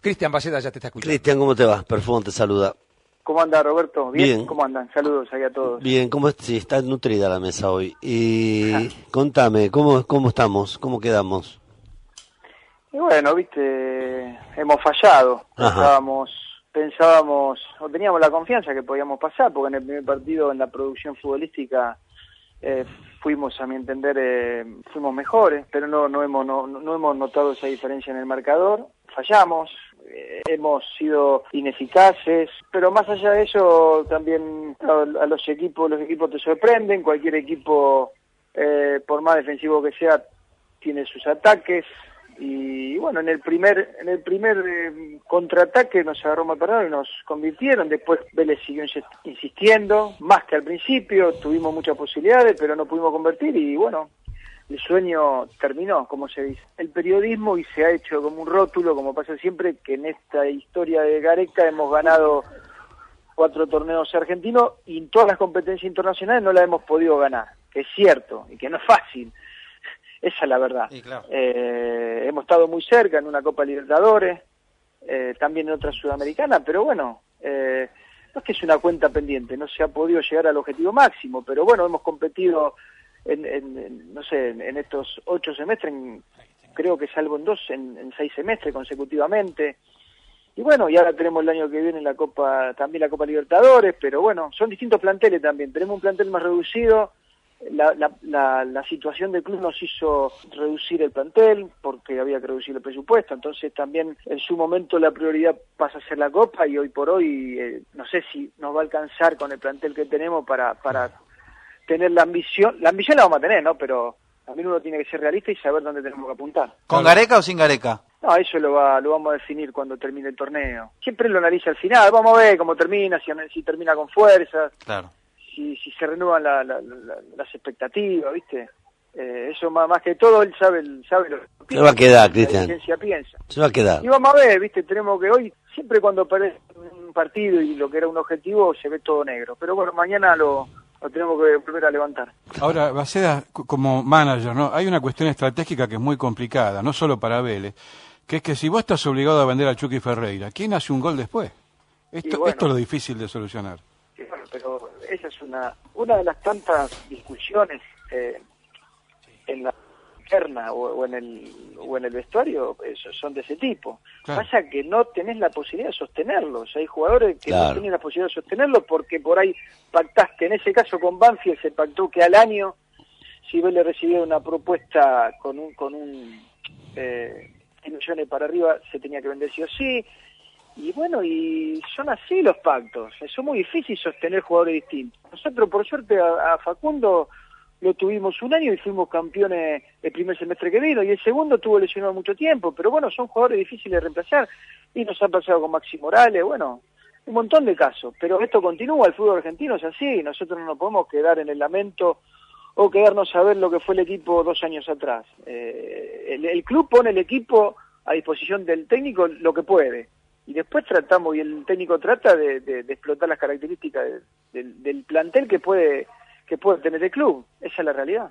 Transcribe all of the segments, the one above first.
Cristian Balleda ya te está escuchando. Cristian, ¿cómo te va? Perfumón te saluda. ¿Cómo anda Roberto? ¿Bien? Bien. ¿Cómo andan? Saludos ahí a todos. Bien, ¿cómo es? Sí, está nutrida la mesa hoy. Y contame, ¿cómo, ¿cómo estamos? ¿Cómo quedamos? Y bueno, viste, hemos fallado. Ajá. Pensábamos, pensábamos, o teníamos la confianza que podíamos pasar, porque en el primer partido en la producción futbolística eh, fuimos, a mi entender, eh, fuimos mejores, pero no, no, hemos, no, no hemos notado esa diferencia en el marcador. Fallamos, hemos sido ineficaces, pero más allá de eso, también a, los equipos, los equipos te sorprenden, cualquier equipo, eh, por más defensivo que sea, tiene sus ataques y bueno en el primer en el primer eh, contraataque nos agarró parado y nos convirtieron después Vélez siguió insi- insistiendo más que al principio tuvimos muchas posibilidades pero no pudimos convertir y bueno el sueño terminó como se dice el periodismo y se ha hecho como un rótulo como pasa siempre que en esta historia de Gareca hemos ganado cuatro torneos argentinos y en todas las competencias internacionales no la hemos podido ganar, que es cierto y que no es fácil. Esa es la verdad. Sí, claro. Eh, hemos estado muy cerca en una Copa Libertadores, eh, también en otra sudamericana, pero bueno, eh, no es que es una cuenta pendiente, no se ha podido llegar al objetivo máximo, pero bueno, hemos competido en, en- no sé, en, en estos ocho semestres, en- creo que salvo en dos, en, en seis semestres consecutivamente. Y bueno, y ahora tenemos el año que viene la Copa, también la Copa Libertadores, pero bueno, son distintos planteles también. Tenemos un plantel más reducido, la, la, la, la situación del club nos hizo reducir el plantel porque había que reducir el presupuesto, entonces también en su momento la prioridad pasa a ser la Copa y hoy por hoy eh, no sé si nos va a alcanzar con el plantel que tenemos para, para tener la ambición, la ambición la vamos a tener, ¿no? Pero también uno tiene que ser realista y saber dónde tenemos que apuntar. ¿Con Gareca o sin Gareca? No, eso lo, va, lo vamos a definir cuando termine el torneo. Siempre lo analiza al final, vamos a ver cómo termina, si, si termina con fuerzas, Claro. si, si se renuevan la- la- la- las expectativas, ¿viste? Eh, eso más, más que todo, él sabe, él sabe lo que Se piensa, va a quedar, la Cristian. piensa. Se va a quedar. Y vamos a ver, ¿viste? Tenemos que hoy, siempre cuando aparece un partido y lo que era un objetivo, se ve todo negro. Pero bueno, mañana lo, lo tenemos que volver a levantar. Ahora, Baceda, como manager, ¿no? Hay una cuestión estratégica que es muy complicada, no solo para Vélez, que es que si vos estás obligado a vender a Chucky Ferreira, ¿quién hace un gol después? Esto, Y bueno. esto es lo difícil de solucionar. Sí, bueno, pero esa es una una de las tantas discusiones eh, en la interna o, o en el o en el vestuario eso, son de ese tipo. Claro. Pasa que no tenés la posibilidad de sostenerlos. Hay jugadores que Claro. no tienen la posibilidad de sostenerlos porque por ahí pactaste. En ese caso con Banfield se pactó que al año si Vélez recibía una propuesta con un con un eh, 100 millones para arriba se tenía que vender sí o sí y bueno, y son así los pactos. Es muy difícil sostener jugadores distintos. Nosotros, por suerte, a, a Facundo lo tuvimos un año y fuimos campeones el primer semestre que vino, y el segundo tuvo lesionado mucho tiempo. Pero bueno, son jugadores difíciles de reemplazar. Y nos ha pasado con Maxi Morales, bueno, un montón de casos. Pero esto continúa, el fútbol argentino es así. Nosotros no nos podemos quedar en el lamento o quedarnos a ver lo que fue el equipo dos años atrás. Eh, el, club pone el equipo a disposición del técnico lo que puede. Y después tratamos, y el técnico trata de, de- explotar las características de- del plantel que puede, que puede tener el club. Esa es la realidad.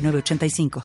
906985.